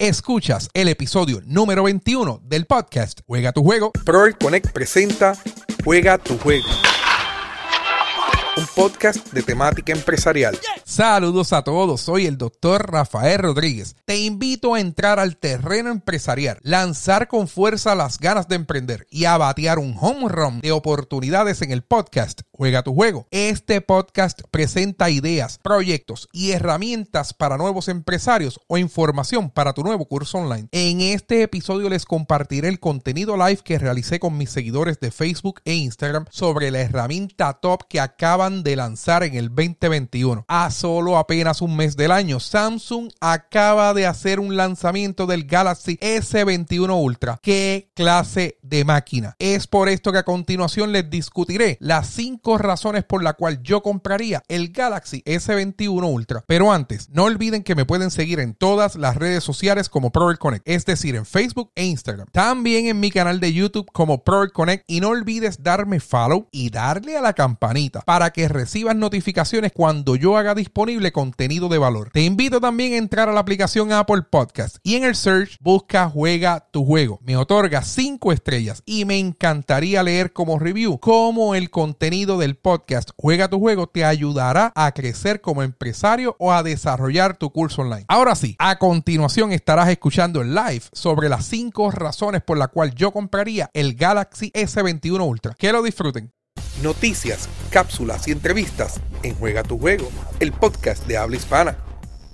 Escuchas el episodio número 21 del podcast Juega tu juego. Proel Connect presenta Juega tu juego un podcast de temática empresarial. Saludos a todos, soy el doctor Rafael Rodríguez. Te invito a entrar al terreno empresarial, lanzar con fuerza las ganas de emprender y a batear un home run de oportunidades en el podcast Juega tu juego. Este podcast presenta ideas, proyectos y herramientas para nuevos empresarios o información para tu nuevo curso online. En este episodio les compartiré el contenido live que realicé con mis seguidores de Facebook e Instagram sobre la herramienta top que acaban de lanzar en el 2021. A solo apenas un mes del año, Samsung acaba de hacer un lanzamiento del Galaxy S21 Ultra. ¿Qué clase de máquina? Es por esto que a continuación les discutiré las 5 razones por la cual yo compraría el Galaxy S21 Ultra. Pero antes, no olviden que me pueden seguir en todas las redes sociales como Proel Connect, es decir, en Facebook e Instagram. También en mi canal de YouTube como Proel Connect y no olvides darme follow y darle a la campanita para que recibas notificaciones cuando yo haga contenido de valor. Te invito también a entrar a la aplicación Apple Podcast y en el search busca Juega tu juego. Me otorga 5 estrellas y me encantaría leer como review cómo el contenido del podcast Juega tu juego te ayudará a crecer como empresario o a desarrollar tu curso online. Ahora sí, a continuación estarás escuchando el live sobre las 5 razones por las cuales yo compraría el Galaxy S21 Ultra. Que lo disfruten. Noticias, cápsulas y entrevistas en Juega tu juego, el podcast de habla hispana.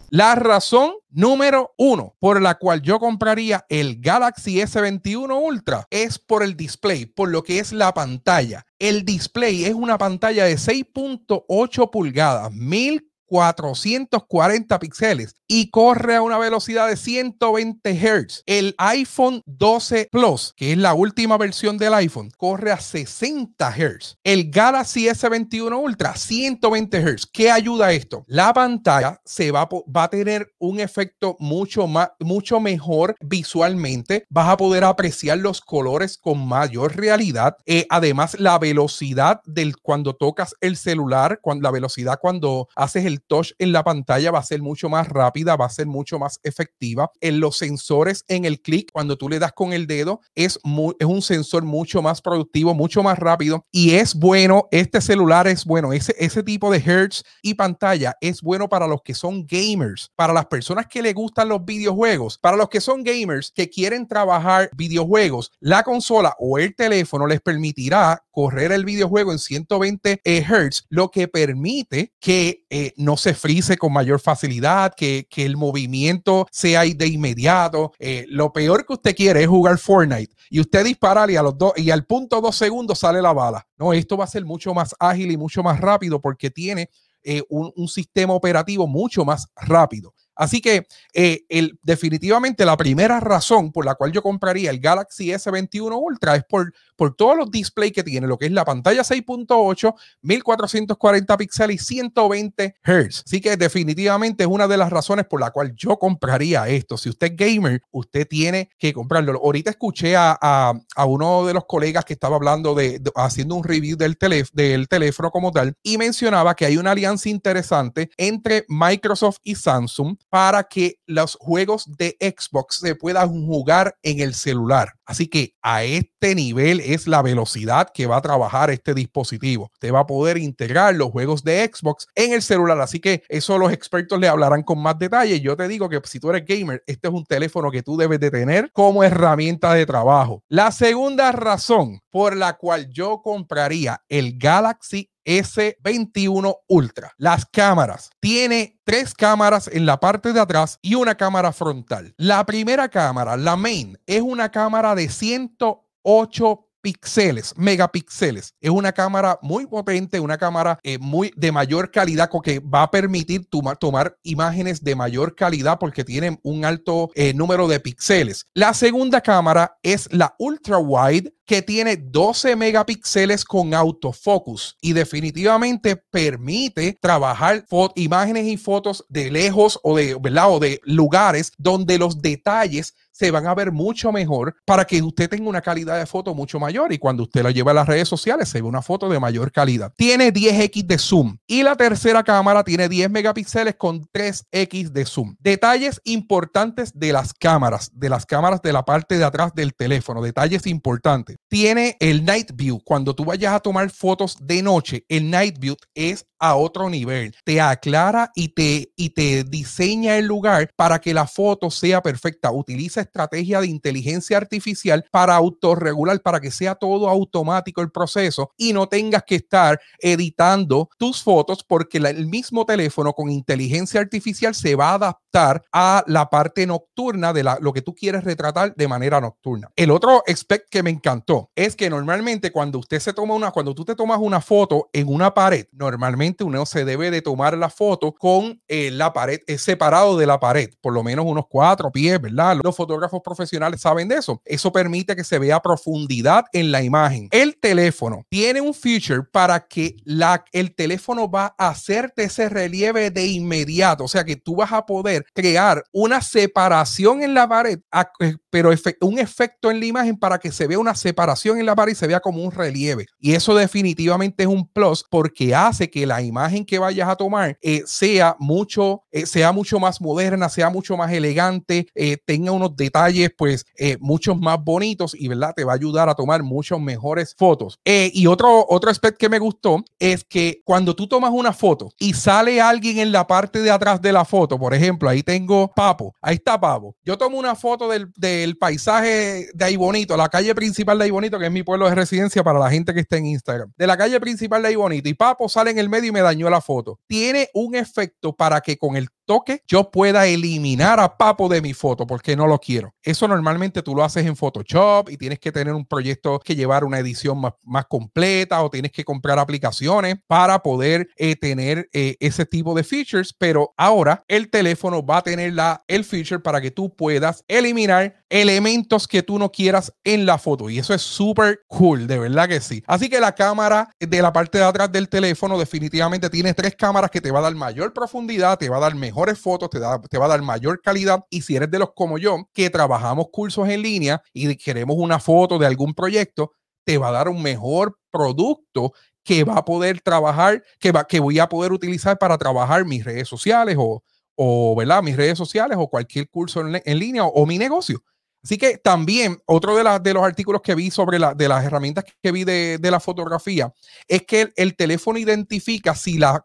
La razón número uno por la cual yo compraría el Galaxy S21 Ultra es por el display, por lo que es la pantalla. El display es una pantalla de 6.8 pulgadas, 1000 440 píxeles y corre a una velocidad de 120 Hz. El iPhone 12 Plus, que es la última versión del iPhone, corre a 60 Hz. El Galaxy S21 Ultra, 120 Hz. ¿Qué ayuda a esto? La pantalla se va, a tener un efecto mucho, más, mucho mejor visualmente. Vas a poder apreciar los colores con mayor realidad. Eh, además, la velocidad del cuando tocas el celular, la velocidad cuando haces el touch en la pantalla va a ser mucho más rápida, va a ser mucho más efectiva. En los sensores, en el clic, cuando tú le das con el dedo, es, es un sensor mucho más productivo, mucho más rápido y es bueno. Este celular es bueno. Ese, ese tipo de hertz y pantalla es bueno para los que son gamers, para las personas que le gustan los videojuegos, para los que son gamers que quieren trabajar videojuegos. La consola o el teléfono les permitirá correr el videojuego en 120 Hz, lo que permite que eh, no se frise con mayor facilidad, que, el movimiento sea de inmediato. Eh, lo peor que usted quiere es jugar Fortnite y usted dispara y, a los y al punto dos segundos sale la bala. No, esto va a ser mucho más ágil y mucho más rápido porque tiene eh, un sistema operativo mucho más rápido. Así que eh, el, definitivamente la primera razón por la cual yo compraría el Galaxy S21 Ultra es por, por todos los displays que tiene, lo que es la pantalla 6.8, 1440 píxeles y 120 Hz. Así que definitivamente es una de las razones por la cual yo compraría esto. Si usted es gamer, usted tiene que comprarlo. Ahorita escuché a, a, uno de los colegas que estaba hablando de, haciendo un review del, del teléfono como tal y mencionaba que hay una alianza interesante entre Microsoft y Samsung para que los juegos de Xbox se puedan jugar en el celular. Así que a este nivel es la velocidad que va a trabajar este dispositivo. Te va a poder integrar los juegos de Xbox en el celular. Así que eso los expertos le hablarán con más detalle. Yo te digo que si tú eres gamer, este es un teléfono que tú debes de tener como herramienta de trabajo. La segunda razón por la cual yo compraría el Galaxy S21 Ultra. Las cámaras. Tiene tres cámaras en la parte de atrás y una cámara frontal. La primera cámara, la main, es una cámara de 108 píxeles, megapíxeles. Es una cámara muy potente, una cámara eh, muy de mayor calidad que va a permitir tomar imágenes de mayor calidad porque tiene un alto eh, número de píxeles. La segunda cámara es la ultra wide que tiene 12 megapíxeles con autofocus y definitivamente permite trabajar imágenes y fotos de lejos o de, ¿verdad? o de lugares donde los detalles se van a ver mucho mejor para que usted tenga una calidad de foto mucho mayor y cuando usted la lleva a las redes sociales se ve una foto de mayor calidad. Tiene 10x de zoom y la tercera cámara tiene 10 megapíxeles con 3x de zoom. Detalles importantes de las cámaras, de las cámaras de la parte de atrás del teléfono, detalles importantes. Tiene el night view. Cuando tú vayas a tomar fotos de noche, el night view es a otro nivel. Te aclara y te, y te diseña el lugar para que la foto sea perfecta. Utiliza estrategia de inteligencia artificial para autorregular, para que sea todo automático el proceso y no tengas que estar editando tus fotos porque el mismo teléfono con inteligencia artificial se va a adaptar a la parte nocturna de la, lo que tú quieres retratar de manera nocturna. El otro aspecto que me encantó es que normalmente cuando usted se toma una, cuando tú te tomas una foto en una pared, normalmente uno se debe de tomar la foto con eh, la pared es separado de la pared, por lo menos unos cuatro pies, ¿verdad? Los fotógrafos profesionales saben de eso. Eso permite que se vea profundidad en la imagen. El teléfono tiene un feature para que la, el teléfono va a hacerte ese relieve de inmediato, o sea que tú vas a poder crear una separación en la pared, eh, pero un efecto en la imagen para que se vea una separación en la pared y se vea como un relieve. Y eso definitivamente es un plus porque hace que la imagen que vayas a tomar eh, sea mucho, eh, sea mucho más moderna, sea mucho más elegante, tenga unos detalles pues muchos más bonitos y verdad te va a ayudar a tomar muchas mejores fotos. y otro, otro aspecto que me gustó es que cuando tú tomas una foto y sale alguien en la parte de atrás de la foto, por ejemplo, ahí tengo Papo, ahí está Papo. Yo tomo una foto del, del paisaje de ahí bonito, la calle principal de ahí bonito, que es mi pueblo de residencia para la gente que está en Instagram, de la calle principal de ahí bonito, y Papo sale en el medio y me dañó la foto. Tiene un efecto para que con el toque, yo pueda eliminar a Papo de mi foto porque no lo quiero. Eso normalmente tú lo haces en Photoshop y tienes que tener un proyecto que llevar una edición más, más completa o tienes que comprar aplicaciones para poder eh, tener eh, ese tipo de features. Pero ahora el teléfono va a tener la, el feature para que tú puedas eliminar elementos que tú no quieras en la foto. Y eso es súper cool, de verdad que sí. Así que la cámara de la parte de atrás del teléfono definitivamente tiene tres cámaras que te va a dar mayor profundidad, te va a dar mejor mejores fotos, te, da, te va a dar mayor calidad. Y si eres de los como yo, que trabajamos cursos en línea y queremos una foto de algún proyecto, te va a dar un mejor producto que va a poder trabajar, que, va, que voy a poder utilizar para trabajar mis redes sociales o, o ¿verdad? mis redes sociales o cualquier curso en, en línea o, mi negocio. Así que también otro de, los artículos que vi sobre de las herramientas que vi de, la fotografía es que el, teléfono identifica si la,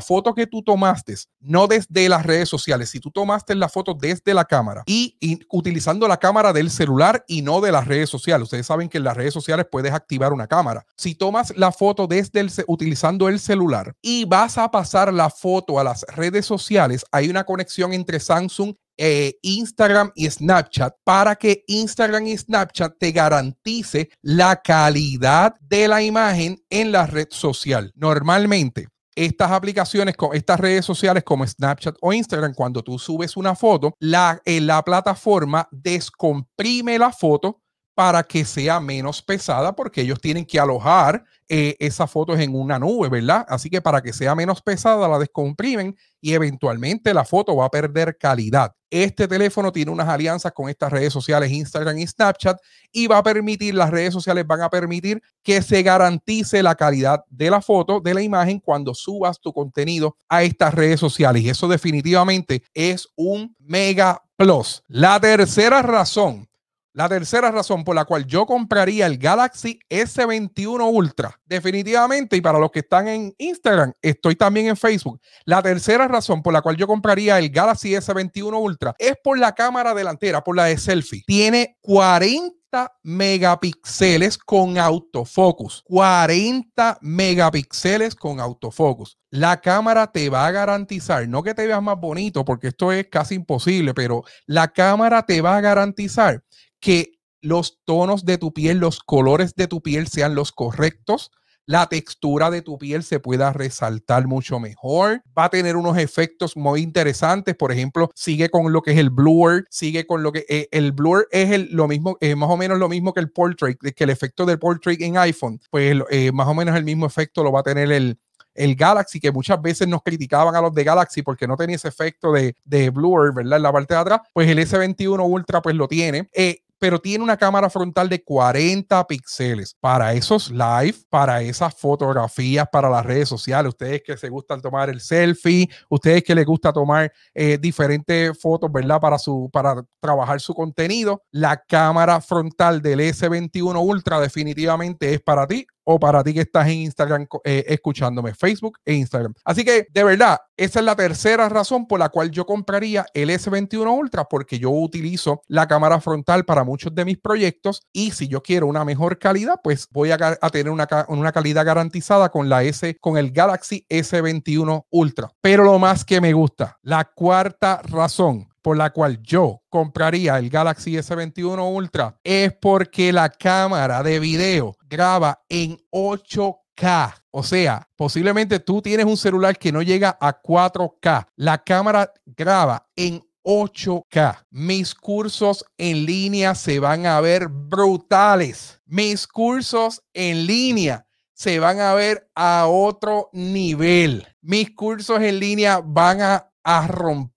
foto que tú tomaste, no desde las redes sociales, si tú tomaste la foto desde la cámara y, utilizando la cámara del celular y no de las redes sociales. Ustedes saben que en las redes sociales puedes activar una cámara. Si tomas la foto desde utilizando el celular y vas a pasar la foto a las redes sociales, hay una conexión entre Samsung eh, Instagram y Snapchat para que Instagram y Snapchat te garantice la calidad de la imagen en la red social. Normalmente, estas aplicaciones, estas redes sociales como Snapchat o Instagram, cuando tú subes una foto, la, eh, la plataforma descomprime la foto para que sea menos pesada porque ellos tienen que alojar eh, esas fotos en una nube, ¿verdad? Así que para que sea menos pesada la descomprimen y eventualmente la foto va a perder calidad. Este teléfono tiene unas alianzas con estas redes sociales, Instagram y Snapchat, y va a permitir, las redes sociales van a permitir que se garantice la calidad de la foto, de la imagen, cuando subas tu contenido a estas redes sociales. Y eso definitivamente es un mega plus. La tercera razón la tercera razón por la cual yo compraría el Galaxy S21 Ultra, definitivamente, y para los que están en Instagram, estoy también en Facebook. La tercera razón por la cual yo compraría el Galaxy S21 Ultra es por la cámara delantera, por la de selfie. Tiene 40 megapíxeles con autofocus. 40 megapíxeles con autofocus. La cámara te va a garantizar, no que te veas más bonito, porque esto es casi imposible, pero la cámara te va a garantizar que los tonos de tu piel, los colores de tu piel sean los correctos, la textura de tu piel se pueda resaltar mucho mejor, va a tener unos efectos muy interesantes, por ejemplo, sigue con lo que es el blur, sigue con lo que eh, el blur es el, lo mismo, es más o menos lo mismo que el portrait, que el efecto del portrait en iPhone, pues eh, más o menos el mismo efecto lo va a tener el, el Galaxy, que muchas veces nos criticaban a los de Galaxy porque no tenía ese efecto de, de blur, ¿verdad? En la parte de atrás, pues el S21 Ultra pues lo tiene. Eh, pero tiene una cámara frontal de 40 píxeles para esos live, para esas fotografías, para las redes sociales. Ustedes que se gustan tomar el selfie, ustedes que les gusta tomar eh, diferentes fotos, ¿verdad? Para, su, para trabajar su contenido, la cámara frontal del S21 Ultra definitivamente es para ti o para ti que estás en Instagram eh, escuchándome, Facebook e Instagram. Así que de verdad, esa es la tercera razón por la cual yo compraría el S21 Ultra, porque yo utilizo la cámara frontal para muchos de mis proyectos y si yo quiero una mejor calidad, pues voy a, tener una, una calidad garantizada con la S, con el Galaxy S21 Ultra. Pero lo más que me gusta, la cuarta razón por la cual yo compraría el Galaxy S21 Ultra es porque la cámara de video graba en 8K. O sea, posiblemente tú tienes un celular que no llega a 4K. La cámara graba en 8K. Mis cursos en línea se van a ver brutales. Mis cursos en línea se van a ver a otro nivel. Mis cursos en línea van a, a romper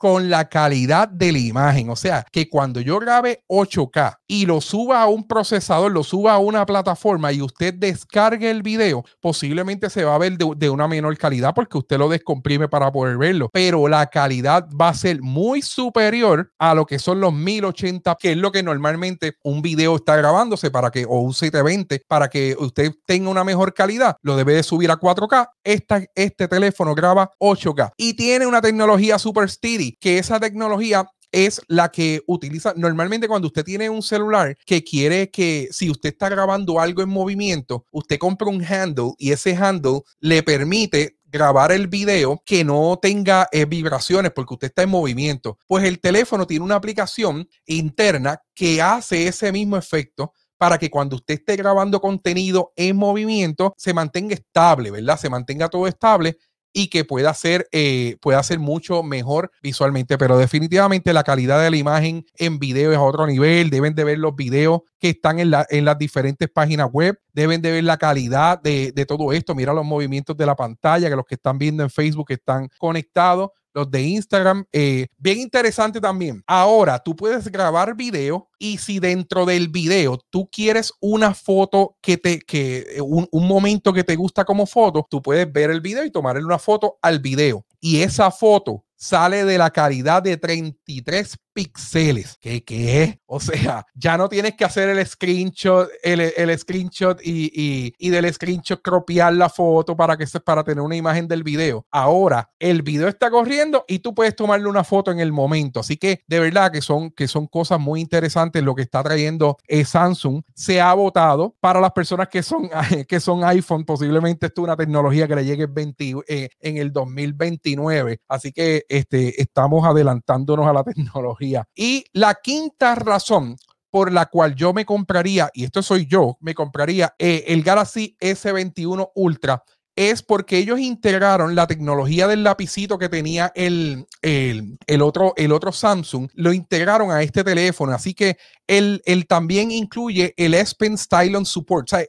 con la calidad de la imagen. O sea, que cuando yo grabe 8K y lo suba a un procesador, lo suba a una plataforma y usted descargue el video, posiblemente se va a ver de, una menor calidad porque usted lo descomprime para poder verlo. Pero la calidad va a ser muy superior a lo que son los 1080, que es lo que normalmente un video está grabándose para que, o un 720, para que usted tenga una mejor calidad, lo debe de subir a 4K. Esta, este teléfono graba 8K y tiene una tecnología super Steady, que esa tecnología es la que utiliza normalmente cuando usted tiene un celular que quiere que si usted está grabando algo en movimiento, usted compra un handle y ese handle le permite grabar el video que no tenga eh, vibraciones porque usted está en movimiento. Pues el teléfono tiene una aplicación interna que hace ese mismo efecto para que cuando usted esté grabando contenido en movimiento se mantenga estable, ¿verdad? Se mantenga todo estable y que pueda ser, eh, pueda ser mucho mejor visualmente. Pero definitivamente la calidad de la imagen en video es a otro nivel. Deben de ver los videos que están en, la, en las diferentes páginas web. Deben de ver la calidad de, de todo esto. Mira los movimientos de la pantalla, que los que están viendo en Facebook están conectados los de Instagram. Eh, bien interesante también. Ahora tú puedes grabar video y si dentro del video tú quieres una foto que te, que eh, un, un momento que te gusta como foto, tú puedes ver el video y tomarle una foto al video. Y esa foto sale de la calidad de 33 píxeles. ¿Qué, ¿Qué? O sea, ya no tienes que hacer el screenshot, el, el screenshot y, y, y, del screenshot cropiar la foto para, que, para tener una imagen del video. Ahora, el video está corriendo y tú puedes tomarle una foto en el momento. Así que de verdad que son, que son cosas muy interesantes lo que está trayendo eh, Samsung. Se ha votado para las personas que son, que son iPhone. Posiblemente esto es una tecnología que le llegue 20, eh, en el 2029. Así que este, estamos adelantándonos a la tecnología. Y la quinta razón por la cual yo me compraría, y esto soy yo, me compraría eh, el Galaxy S21 Ultra es porque ellos integraron la tecnología del lapicito que tenía el, el, otro, el otro Samsung, lo integraron a este teléfono. Así que él, también incluye el S Pen Stylon Support. O sea,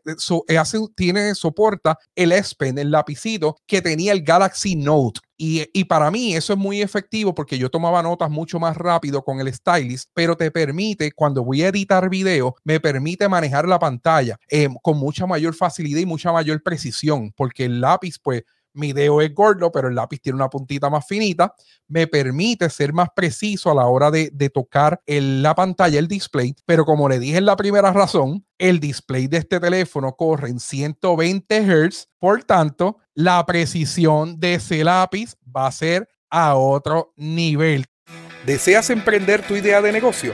eh, hace, tiene, soporta el S Pen, el lapicito que tenía el Galaxy Note. Y, para mí eso es muy efectivo porque yo tomaba notas mucho más rápido con el stylist, pero te permite, cuando voy a editar video, me permite manejar la pantalla eh, con mucha mayor facilidad y mucha mayor precisión, porque el lápiz, pues, mi dedo es gordo, pero el lápiz tiene una puntita más finita, me permite ser más preciso a la hora de, tocar la pantalla, el display, pero como le dije en la primera razón, el display de este teléfono corre en 120 Hz, por tanto, la precisión de ese lápiz va a ser a otro nivel. ¿Deseas emprender tu idea de negocio?